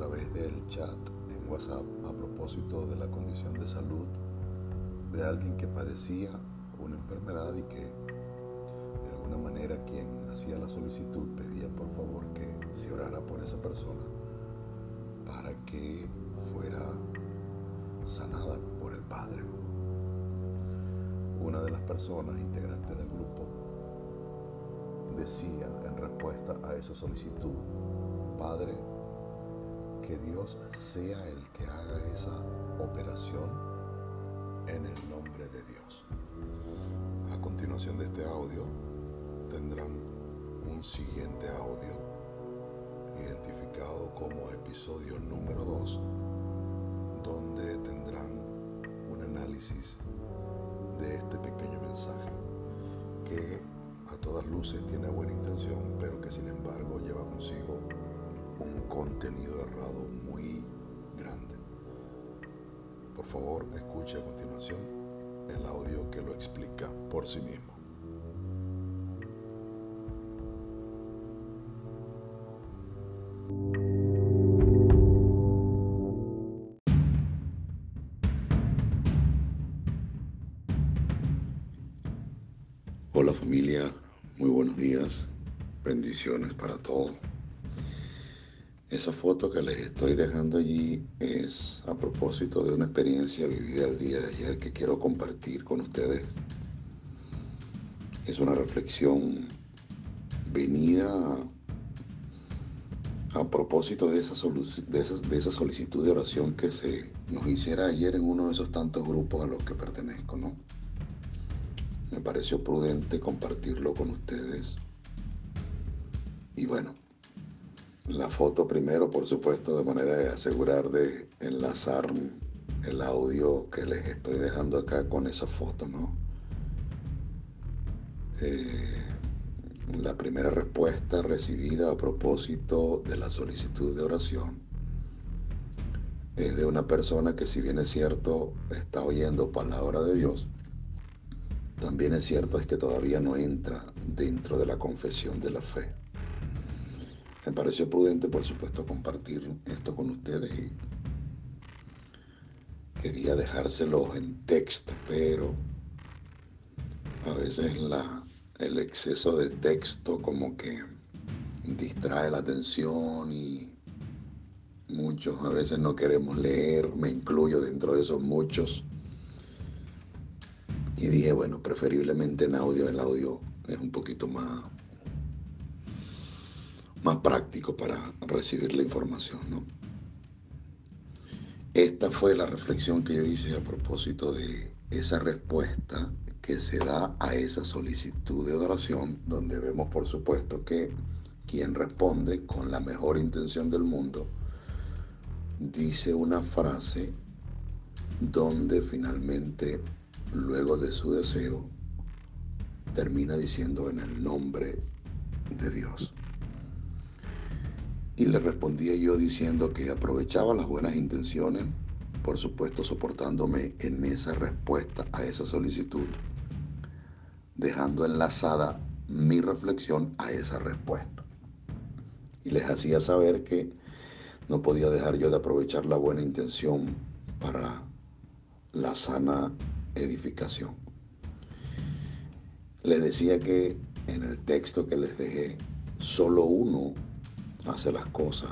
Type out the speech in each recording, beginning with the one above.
través del chat en WhatsApp a propósito de la condición de salud de alguien que padecía una enfermedad y que de alguna manera quien hacía la solicitud pedía por favor que se orara por esa persona para que fuera sanada por el Padre. Una de las personas integrantes del grupo decía en respuesta a esa solicitud, Padre, que Dios sea el que haga esa operación en el nombre de Dios. A continuación de este audio tendrán un siguiente audio identificado como episodio número 2, donde tendrán un análisis de este pequeño mensaje que a todas luces tiene buena intención, pero que sin embargo lleva consigo contenido errado muy grande. Por favor, escuche a continuación el audio que lo explica por sí mismo. Hola familia, muy buenos días, bendiciones para todos. Esa foto que les estoy dejando allí es a propósito de una experiencia vivida el día de ayer que quiero compartir con ustedes. Es una reflexión venida a, propósito de esa, de, esa solicitud de oración que se nos hiciera ayer en uno de esos tantos grupos a los que pertenezco, ¿no? me pareció prudente compartirlo con ustedes. Y bueno, la foto primero, por supuesto, de manera de asegurar de enlazar el audio que les estoy dejando acá con esa foto, ¿no? Eh, la primera respuesta recibida a propósito de la solicitud de oración es de una persona que si bien es cierto está oyendo palabra de Dios, también es cierto es que todavía no entra dentro de la confesión de la fe. Me pareció prudente, por supuesto, compartir esto con ustedes y quería dejárselo en texto, pero a veces la, el exceso de texto como que distrae la atención y muchos a veces no queremos leer, me incluyo dentro de esos muchos. Y dije, bueno, preferiblemente en audio, el audio es un poquito práctico para recibir la información, ¿no? Esta fue la reflexión que yo hice a propósito de esa respuesta que se da a esa solicitud de oración, donde vemos por supuesto que quien responde con la mejor intención del mundo dice una frase donde finalmente luego de su deseo, termina diciendo en el nombre de Dios. Y le respondía yo diciendo que aprovechaba las buenas intenciones, por supuesto soportándome en esa respuesta a esa solicitud, dejando enlazada mi reflexión a esa respuesta. Y les hacía saber que no podía dejar yo de aprovechar la buena intención para la sana edificación. Les decía que en el texto que les dejé, solo uno hace las cosas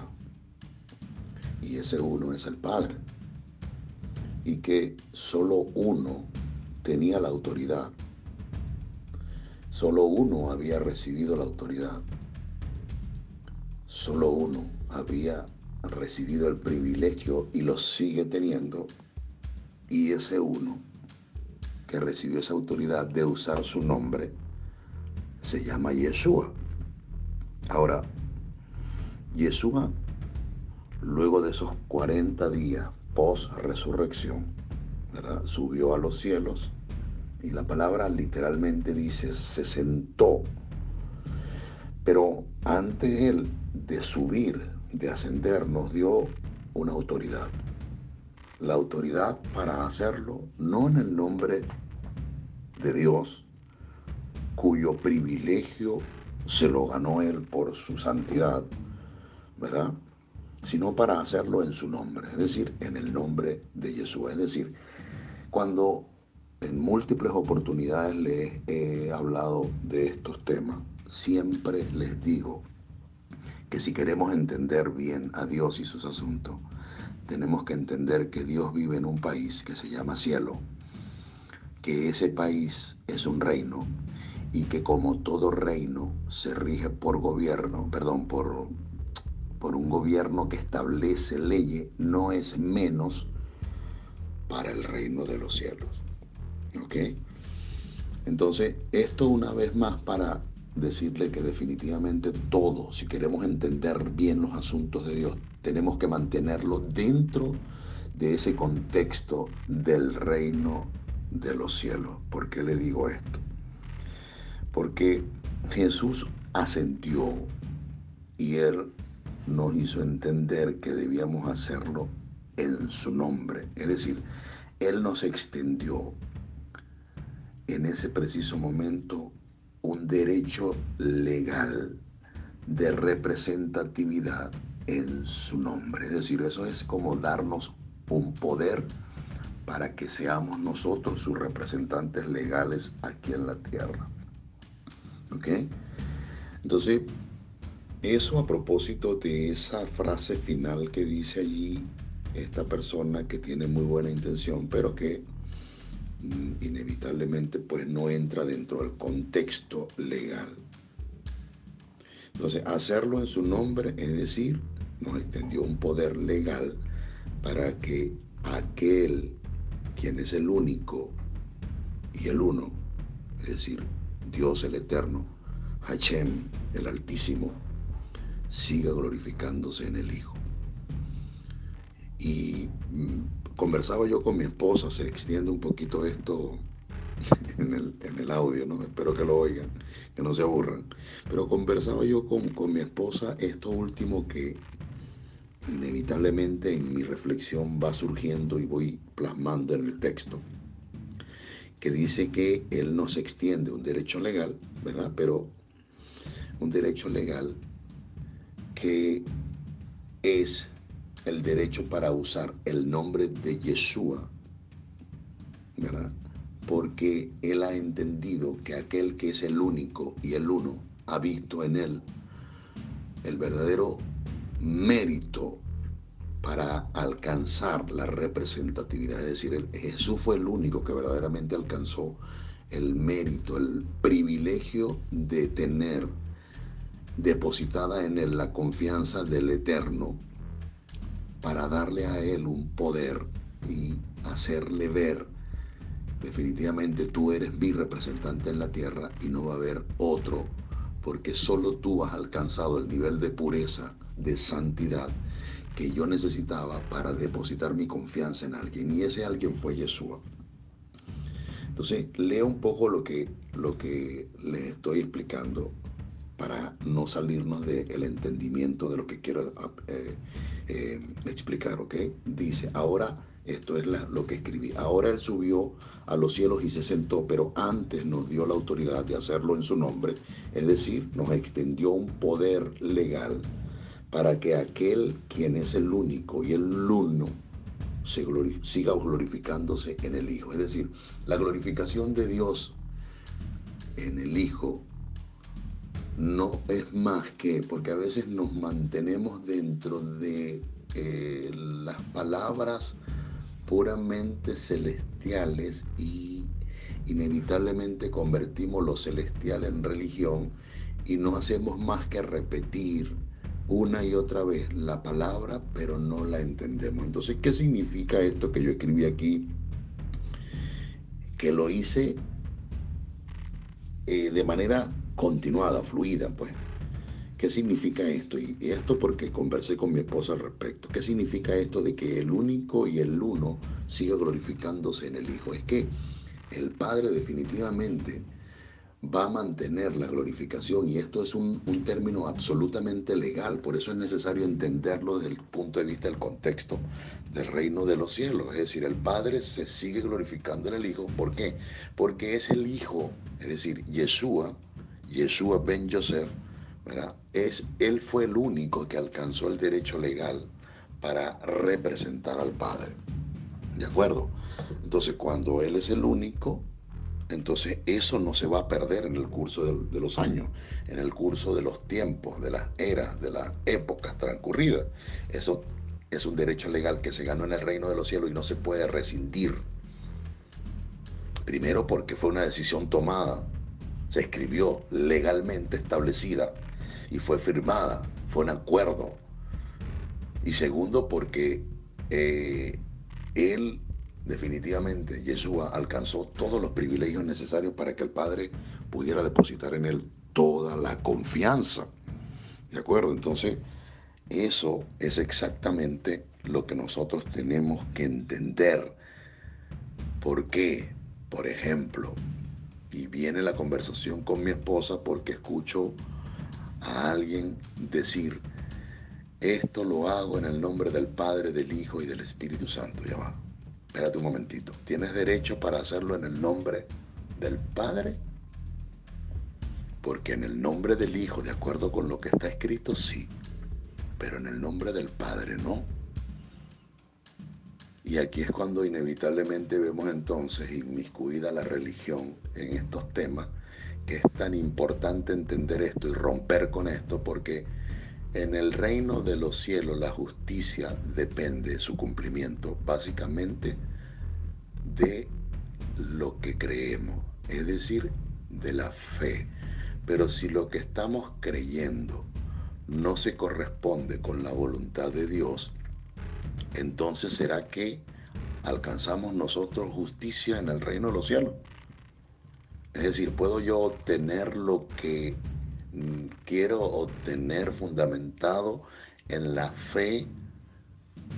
y ese uno es el Padre. Y que solo uno tenía la autoridad. Solo uno había recibido la autoridad. Solo uno había recibido el privilegio y lo sigue teniendo. Y ese uno que recibió esa autoridad de usar su nombre se llama Yeshua. Ahora, Yeshua, luego de esos 40 días post resurrección, subió a los cielos y la palabra literalmente dice se sentó. Pero antes él de subir, de ascender, nos dio una autoridad la autoridad para hacerlo, no en el nombre de Dios, cuyo privilegio se lo ganó él por su santidad, ¿verdad? sino para hacerlo en su nombre, es decir, en el nombre de Jesús. Es decir, cuando en múltiples oportunidades les he hablado de estos temas, siempre les digo que si queremos entender bien a Dios y sus asuntos, tenemos que entender que Dios vive en un país que se llama cielo, que ese país es un reino y que como todo reino se rige por gobierno, perdón, por, por un gobierno que establece leyes, no es menos para el reino de los cielos. ¿Ok? Entonces, esto una vez más para decirle que definitivamente todo, si queremos entender bien los asuntos de Dios, tenemos que mantenerlo dentro de ese contexto del reino de los cielos. ¿Por qué le digo esto? Porque Jesús ascendió y Él nos hizo entender que debíamos hacerlo en su nombre. Es decir, Él nos extendió en ese preciso momento un derecho legal de representatividad en su nombre. Es decir, eso es como darnos un poder para que seamos nosotros sus representantes legales aquí en la tierra. ¿Ok? Entonces, eso a propósito de esa frase final que dice allí esta persona que tiene muy buena intención, pero que mm, inevitablemente pues no entra dentro del contexto legal. Entonces, hacerlo en su nombre, es decir, nos extendió un poder legal para que aquel quien es el único y el uno, es decir, Dios el eterno, Hachem el altísimo, siga glorificándose en el Hijo. Y mm, conversaba yo con mi esposa, se extiende un poquito esto en el, audio, ¿no? Espero que lo oigan, que no se aburran. Pero conversaba yo con, con mi esposa esto último que inevitablemente en mi reflexión va surgiendo y voy plasmando en el texto, que dice que él no se extiende un derecho legal, ¿verdad? Pero un derecho legal que es el derecho para usar el nombre de Yeshua, ¿verdad? Porque él ha entendido que aquel que es el único y el uno ha visto en él el verdadero mérito para alcanzar la representatividad. Es decir, Jesús fue el único que verdaderamente alcanzó el mérito, el privilegio de tener depositada en él la confianza del Eterno para darle a él un poder y hacerle ver definitivamente tú eres mi representante en la tierra y no va a haber otro porque solo tú has alcanzado el nivel de pureza, de santidad que yo necesitaba para depositar mi confianza en alguien y ese alguien fue Yeshua. Entonces, lea un poco lo que, lo que les estoy explicando para no salirnos del entendimiento de lo que quiero eh, eh, explicar, ¿ok? Dice, ahora, esto es lo que escribí, ahora Él subió a los cielos y se sentó, pero antes nos dio la autoridad de hacerlo en su nombre, es decir, nos extendió un poder legal para que aquel quien es el único y el uno se siga glorificándose en el Hijo. Es decir, la glorificación de Dios en el Hijo no es más que, porque a veces nos mantenemos dentro de eh, las palabras puramente celestiales y inevitablemente convertimos lo celestial en religión y no hacemos más que repetir una y otra vez la palabra, pero no la entendemos. Entonces, ¿qué significa esto que yo escribí aquí? Que lo hice eh, de manera continuada, fluida, pues. ¿Qué significa esto? Y esto porque conversé con mi esposa al respecto. ¿Qué significa esto de que el único y el uno siga glorificándose en el Hijo? Es que el Padre definitivamente va a mantener la glorificación y esto es un, término absolutamente legal, por eso es necesario entenderlo desde el punto de vista del contexto del reino de los cielos, es decir, el Padre se sigue glorificando en el Hijo, ¿por qué? Porque es el Hijo, es decir, Yeshua, Yeshua ben Joseph, ¿verdad? Es, él fue el único que alcanzó el derecho legal para representar al Padre. ¿De acuerdo? Entonces, cuando Él es el único, entonces eso no se va a perder en el curso de, los años, en el curso de los tiempos, de las eras, de las épocas transcurridas. Eso es un derecho legal que se ganó en el reino de los cielos y no se puede rescindir. Primero porque fue una decisión tomada, se escribió legalmente establecida y fue firmada, fue un acuerdo. Y segundo porque eh, él definitivamente Yeshua alcanzó todos los privilegios necesarios para que el Padre pudiera depositar en él toda la confianza. ¿De acuerdo? Entonces, eso es exactamente lo que nosotros tenemos que entender. ¿Por qué? Por ejemplo, y viene la conversación con mi esposa porque escucho a alguien decir, esto lo hago en el nombre del Padre, del Hijo y del Espíritu Santo. Ya va espérate un momentito, ¿tienes derecho para hacerlo en el nombre del Padre? Porque en el nombre del Hijo, de acuerdo con lo que está escrito, sí, pero en el nombre del Padre no. Y aquí es cuando inevitablemente vemos entonces inmiscuida la religión en estos temas, que es tan importante entender esto y romper con esto, porque en el reino de los cielos la justicia depende de su cumplimiento básicamente de lo que creemos, es decir, de la fe. Pero si lo que estamos creyendo no se corresponde con la voluntad de Dios, entonces será que alcanzamos nosotros justicia en el reino de los cielos. Es decir, puedo yo obtener lo que quiero obtener fundamentado en la fe,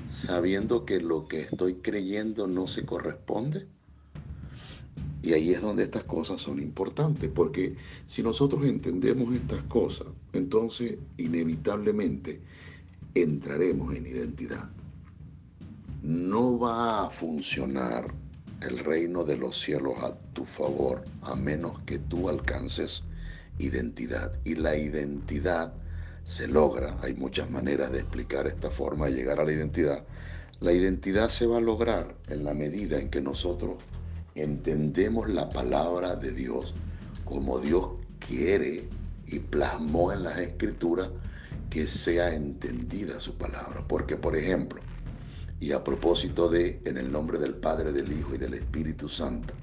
sabiendo que lo que estoy creyendo no se corresponde. Y ahí es donde estas cosas son importantes, porque si nosotros entendemos estas cosas, entonces inevitablemente entraremos en identidad. No va a funcionar el reino de los cielos a tu favor a menos que tú alcances identidad. Y la identidad se logra, hay muchas maneras de explicar esta forma de llegar a la identidad. La identidad se va a lograr en la medida en que nosotros entendemos la palabra de Dios como Dios quiere y plasmó en las escrituras que sea entendida su palabra. Porque, por ejemplo, y a propósito de, en el nombre del Padre, del Hijo y del Espíritu Santo,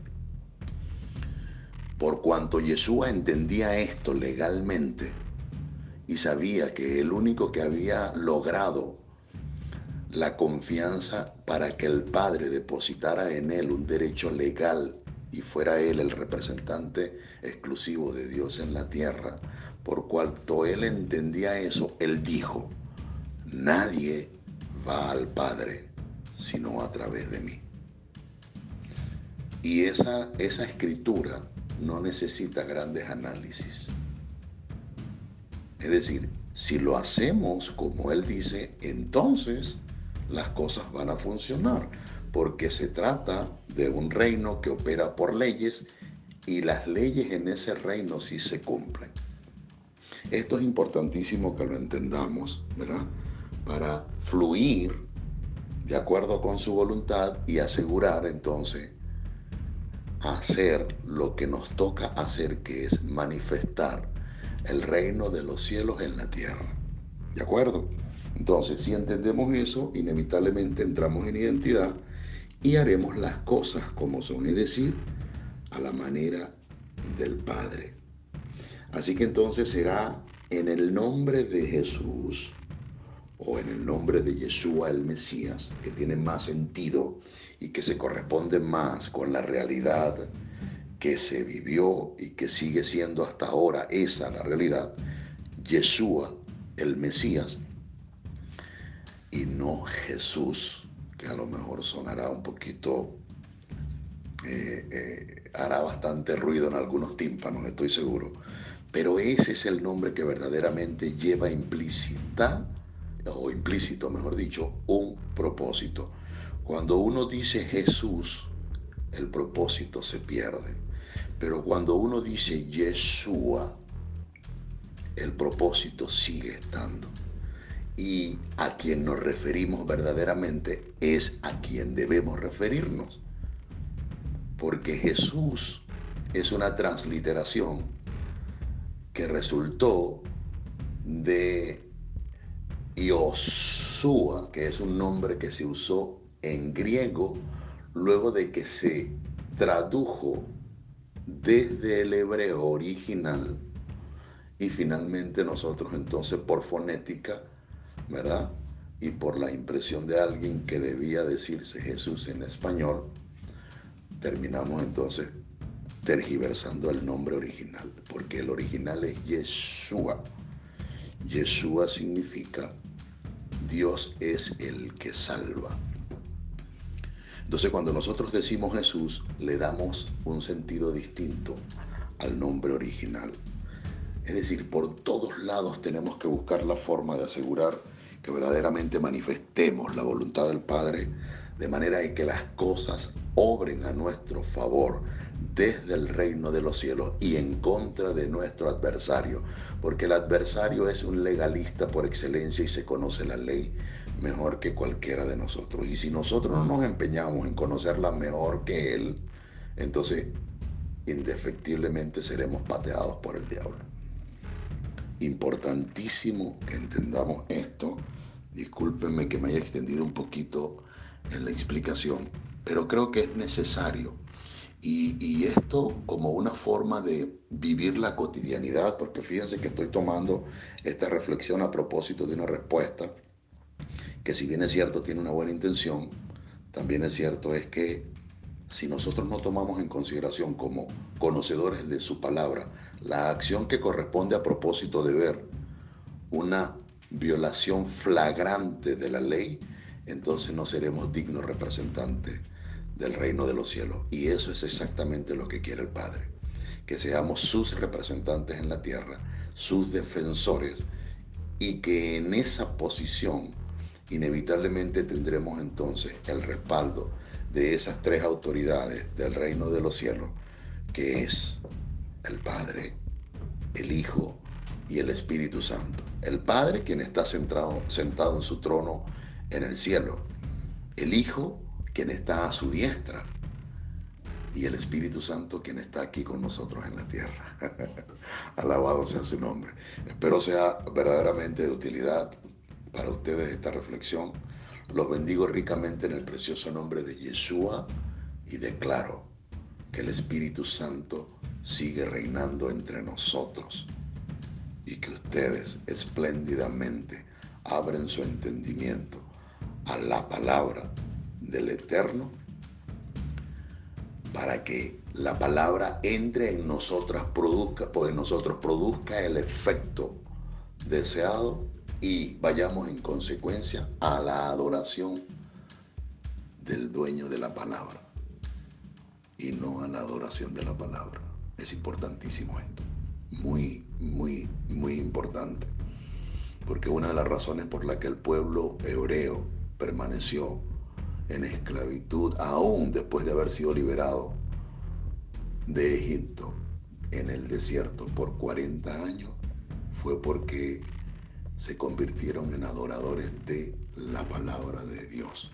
por cuanto Yeshua entendía esto legalmente y sabía que el único que había logrado la confianza para que el Padre depositara en él un derecho legal y fuera él el representante exclusivo de Dios en la tierra, por cuanto él entendía eso, él dijo, nadie va al Padre sino a través de mí. Y esa, esa escritura no necesita grandes análisis. Es decir, si lo hacemos como él dice, entonces las cosas van a funcionar, porque se trata de un reino que opera por leyes y las leyes en ese reino sí se cumplen. Esto es importantísimo que lo entendamos, ¿verdad? Para fluir de acuerdo con su voluntad y asegurar entonces hacer lo que nos toca hacer, que es manifestar el reino de los cielos en la tierra. ¿De acuerdo? Entonces, si entendemos eso, inevitablemente entramos en identidad y haremos las cosas como son, es decir, a la manera del Padre. Así que entonces será en el nombre de Jesús o en el nombre de Yeshua el Mesías, que tiene más sentido y que se corresponde más con la realidad que se vivió y que sigue siendo hasta ahora esa la realidad, Yeshua, el Mesías, y no Jesús, que a lo mejor sonará un poquito, eh, eh, hará bastante ruido en algunos tímpanos, estoy seguro, pero ese es el nombre que verdaderamente lleva implícita, o implícito, mejor dicho, un propósito. Cuando uno dice Jesús, el propósito se pierde. Pero cuando uno dice Yeshua, el propósito sigue estando. y a quien nos referimos verdaderamente es a quien debemos referirnos. Porque Jesús es una transliteración que resultó de Iosúa, que es un nombre que se usó en griego luego de que se tradujo desde el hebreo original y finalmente nosotros entonces por fonética, ¿verdad? Y por la impresión de alguien que debía decirse Jesús en español, terminamos entonces tergiversando el nombre original, porque el original es Yeshua. Yeshua significa Dios es el que salva. Entonces cuando nosotros decimos Jesús, le damos un sentido distinto al nombre original. Es decir, por todos lados tenemos que buscar la forma de asegurar que verdaderamente manifestemos la voluntad del Padre de manera que las cosas obren a nuestro favor desde el reino de los cielos y en contra de nuestro adversario, porque el adversario es un legalista por excelencia y se conoce la ley mejor que cualquiera de nosotros. Y si nosotros no nos empeñamos en conocerla mejor que él, entonces indefectiblemente seremos pateados por el diablo importantísimo que entendamos esto. Discúlpenme que me haya extendido un poquito en la explicación, pero creo que es necesario. Y, esto como una forma de vivir la cotidianidad, porque fíjense que estoy tomando esta reflexión a propósito de una respuesta que si bien es cierto tiene una buena intención, también es cierto es que si nosotros no tomamos en consideración como conocedores de su palabra la acción que corresponde a propósito de ver una violación flagrante de la ley, entonces no seremos dignos representantes del reino de los cielos. Y eso es exactamente lo que quiere el Padre, que seamos sus representantes en la tierra, sus defensores, y que en esa posición inevitablemente tendremos entonces el respaldo de esas tres autoridades del reino de los cielos, que es el Padre, el Hijo y el Espíritu Santo. El Padre, quien está sentado, sentado en su trono en el cielo. El Hijo, quien está a su diestra. Y el Espíritu Santo, quien está aquí con nosotros en la tierra. Alabado sea su nombre. Espero sea verdaderamente de utilidad para ustedes esta reflexión. Los bendigo ricamente en el precioso nombre de Yeshua y declaro que el Espíritu Santo sigue reinando entre nosotros y que ustedes espléndidamente abren su entendimiento a la palabra del Eterno para que la palabra entre en nosotras, produzca, pues nosotros produzca el efecto deseado y vayamos en consecuencia a la adoración del dueño de la palabra y no a la adoración de la palabra. Es importantísimo esto, muy, muy, muy importante, porque una de las razones por la que el pueblo hebreo permaneció en esclavitud, aún después de haber sido liberado de Egipto en el desierto por 40 años, fue porque se convirtieron en adoradores de la palabra de Dios,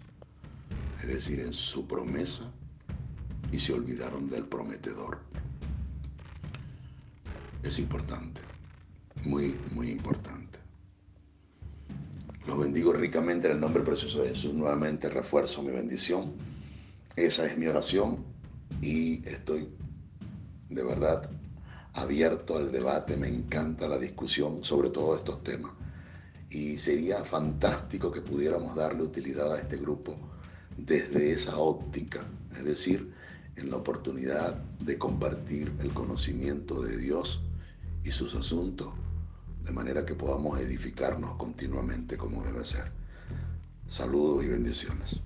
es decir, en su promesa, y se olvidaron del prometedor. Es importante, muy, muy importante. Los bendigo ricamente en el nombre precioso de Jesús. Nuevamente refuerzo mi bendición. Esa es mi oración y estoy de verdad abierto al debate. Me encanta la discusión sobre todos estos temas y sería fantástico que pudiéramos darle utilidad a este grupo desde esa óptica, es decir, en la oportunidad de compartir el conocimiento de Dios y sus asuntos, de manera que podamos edificarnos continuamente como debe ser. Saludos y bendiciones.